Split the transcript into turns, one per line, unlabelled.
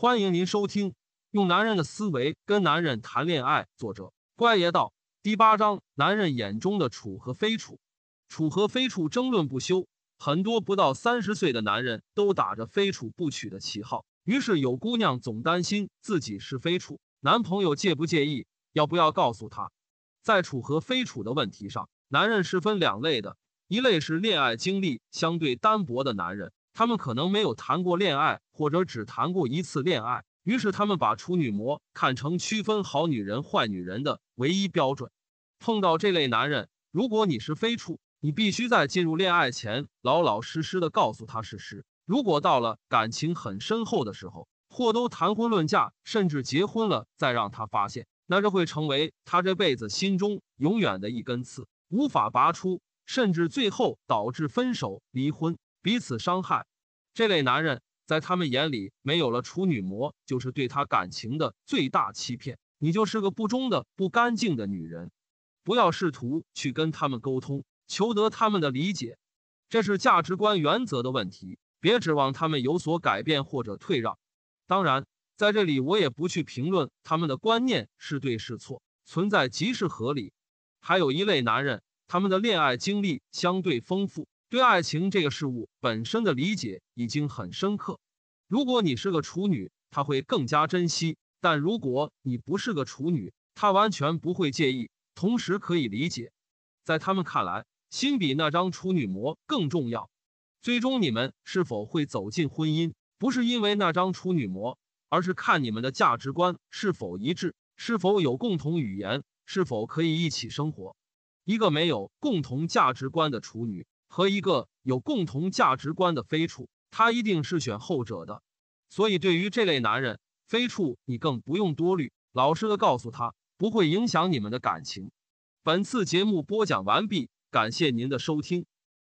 欢迎您收听《用男人的思维跟男人谈恋爱》，作者乖爷道第八章：男人眼中的处和非处。处和非处争论不休，很多不到三十岁的男人都打着非处不娶的旗号，于是有姑娘总担心自己是非处，男朋友介不介意，要不要告诉他。在处和非处的问题上，男人是分两类的，一类是恋爱经历相对单薄的男人。他们可能没有谈过恋爱，或者只谈过一次恋爱，于是他们把处女膜看成区分好女人、坏女人的唯一标准。碰到这类男人，如果你是非处，你必须在进入恋爱前老老实实的告诉他事实。如果到了感情很深厚的时候，或都谈婚论嫁，甚至结婚了，再让他发现，那这会成为他这辈子心中永远的一根刺，无法拔出，甚至最后导致分手、离婚。彼此伤害，这类男人在他们眼里没有了处女膜，就是对他感情的最大欺骗。你就是个不忠的、不干净的女人。不要试图去跟他们沟通，求得他们的理解，这是价值观原则的问题。别指望他们有所改变或者退让。当然，在这里我也不去评论他们的观念是对是错，存在即是合理。还有一类男人，他们的恋爱经历相对丰富。对爱情这个事物本身的理解已经很深刻。如果你是个处女，他会更加珍惜；但如果你不是个处女，他完全不会介意，同时可以理解。在他们看来，心比那张处女膜更重要。最终你们是否会走进婚姻，不是因为那张处女膜，而是看你们的价值观是否一致，是否有共同语言，是否可以一起生活。一个没有共同价值观的处女。和一个有共同价值观的非处，他一定是选后者的。所以，对于这类男人，非处你更不用多虑，老实的告诉他，不会影响你们的感情。本次节目播讲完毕，感谢您的收听。